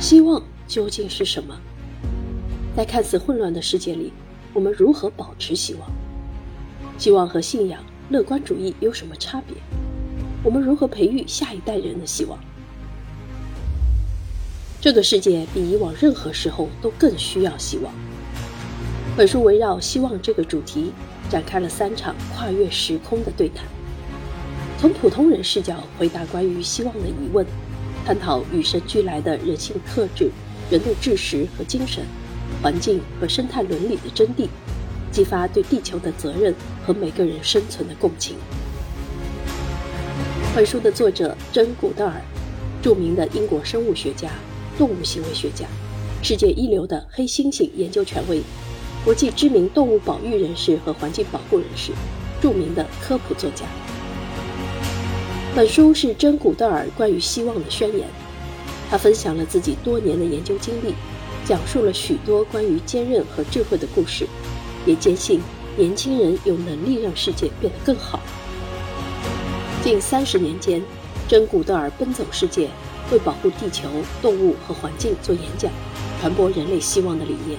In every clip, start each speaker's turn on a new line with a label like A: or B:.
A: 希望究竟是什么？在看似混乱的世界里，我们如何保持希望？希望和信仰、乐观主义有什么差别？我们如何培育下一代人的希望？这个世界比以往任何时候都更需要希望。本书围绕希望这个主题展开了三场跨越时空的对谈，从普通人视角回答关于希望的疑问，探讨与生俱来的人性特质、人的智识和精神、环境和生态伦理的真谛，激发对地球的责任和每个人生存的共情。本书的作者珍·古德尔，著名的英国生物学家。动物行为学家，世界一流的黑猩猩研究权威，国际知名动物保育人士和环境保护人士，著名的科普作家。本书是真古德尔关于希望的宣言。他分享了自己多年的研究经历，讲述了许多关于坚韧和智慧的故事，也坚信年轻人有能力让世界变得更好。近三十年间，真古德尔奔走世界。为保护地球、动物和环境做演讲，传播人类希望的理念。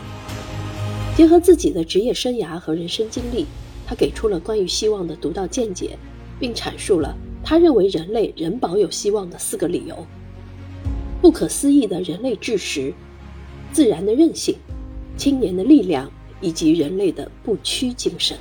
A: 结合自己的职业生涯和人生经历，他给出了关于希望的独到见解，并阐述了他认为人类仍保有希望的四个理由：不可思议的人类智识、自然的韧性、青年的力量以及人类的不屈精神。